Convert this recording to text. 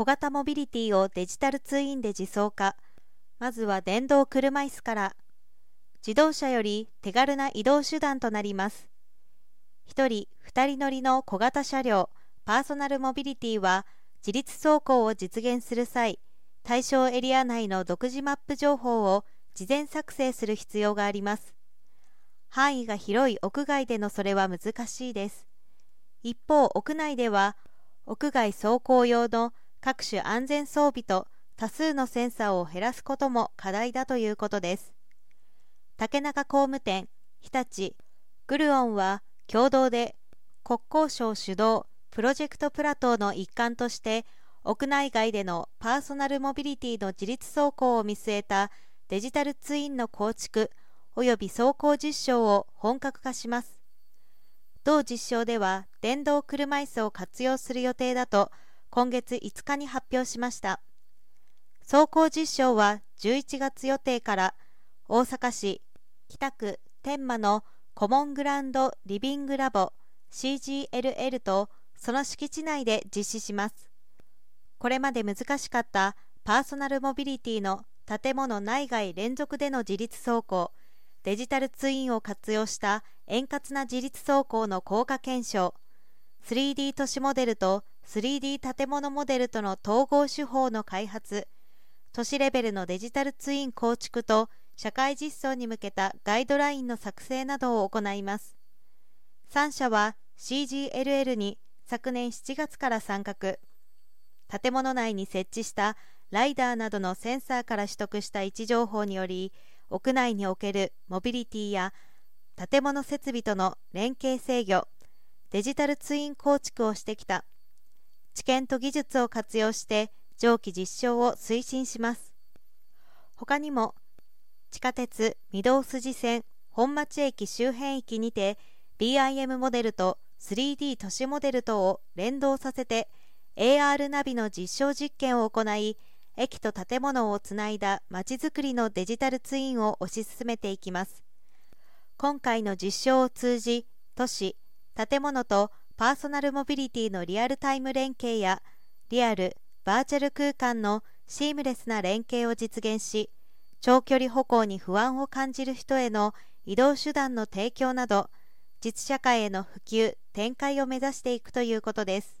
小型モビリティをデジタルツインで自走化。まずは電動車椅子から。自動車より手軽な移動手段となります。1人2人乗りの小型車両。パーソナルモビリティは自立走行を実現する際対象エリア内の独自マップ情報を事前作成する必要があります。範囲が広い屋外でのそれは難しいです。一方屋内では屋外走行用の各種安全装備と多数のセンサーを減らすことも課題だということです。竹中工務店日立。グルオンは共同で国交省主導プロジェクトプラトーの一環として屋内外でのパーソナルモビリティの自立走行を見据えたデジタルツインの構築及び走行実証を本格化します。同実証では電動車椅子を活用する予定だと今月5日に発表しました。走行実証は11月予定から大阪市北区天満のコモングランドリビングラボ CGLL とその敷地内で実施します。これまで難しかったパーソナルモビリティの建物内外連続での自立走行デジタルツインを活用した円滑な自立走行の効果検証 3D 都市モデルと 3D 建物モデルとの統合手法の開発都市レベルのデジタルツイン構築と社会実装に向けたガイドラインの作成などを行います。3社は CGLL に昨年7月から参画。建物内に設置したライダーなどのセンサーから取得した位置情報により屋内におけるモビリティや建物設備との連携制御デジタルツイン構築をしてきた。知見と技術を活用して上記実証を推進します。他にも地下鉄御堂筋線本町駅周辺域にて BIM モデルと 3D 都市モデルとを連動させて AR ナビの実証実験を行い駅と建物をつないだまちづくりのデジタルツインを推し進めていきます。今回の実証を通じ都市建物とパーソナルモビリティのリアルタイム連携やリアルバーチャル空間のシームレスな連携を実現し長距離歩行に不安を感じる人への移動手段の提供など実社会への普及展開を目指していくということです。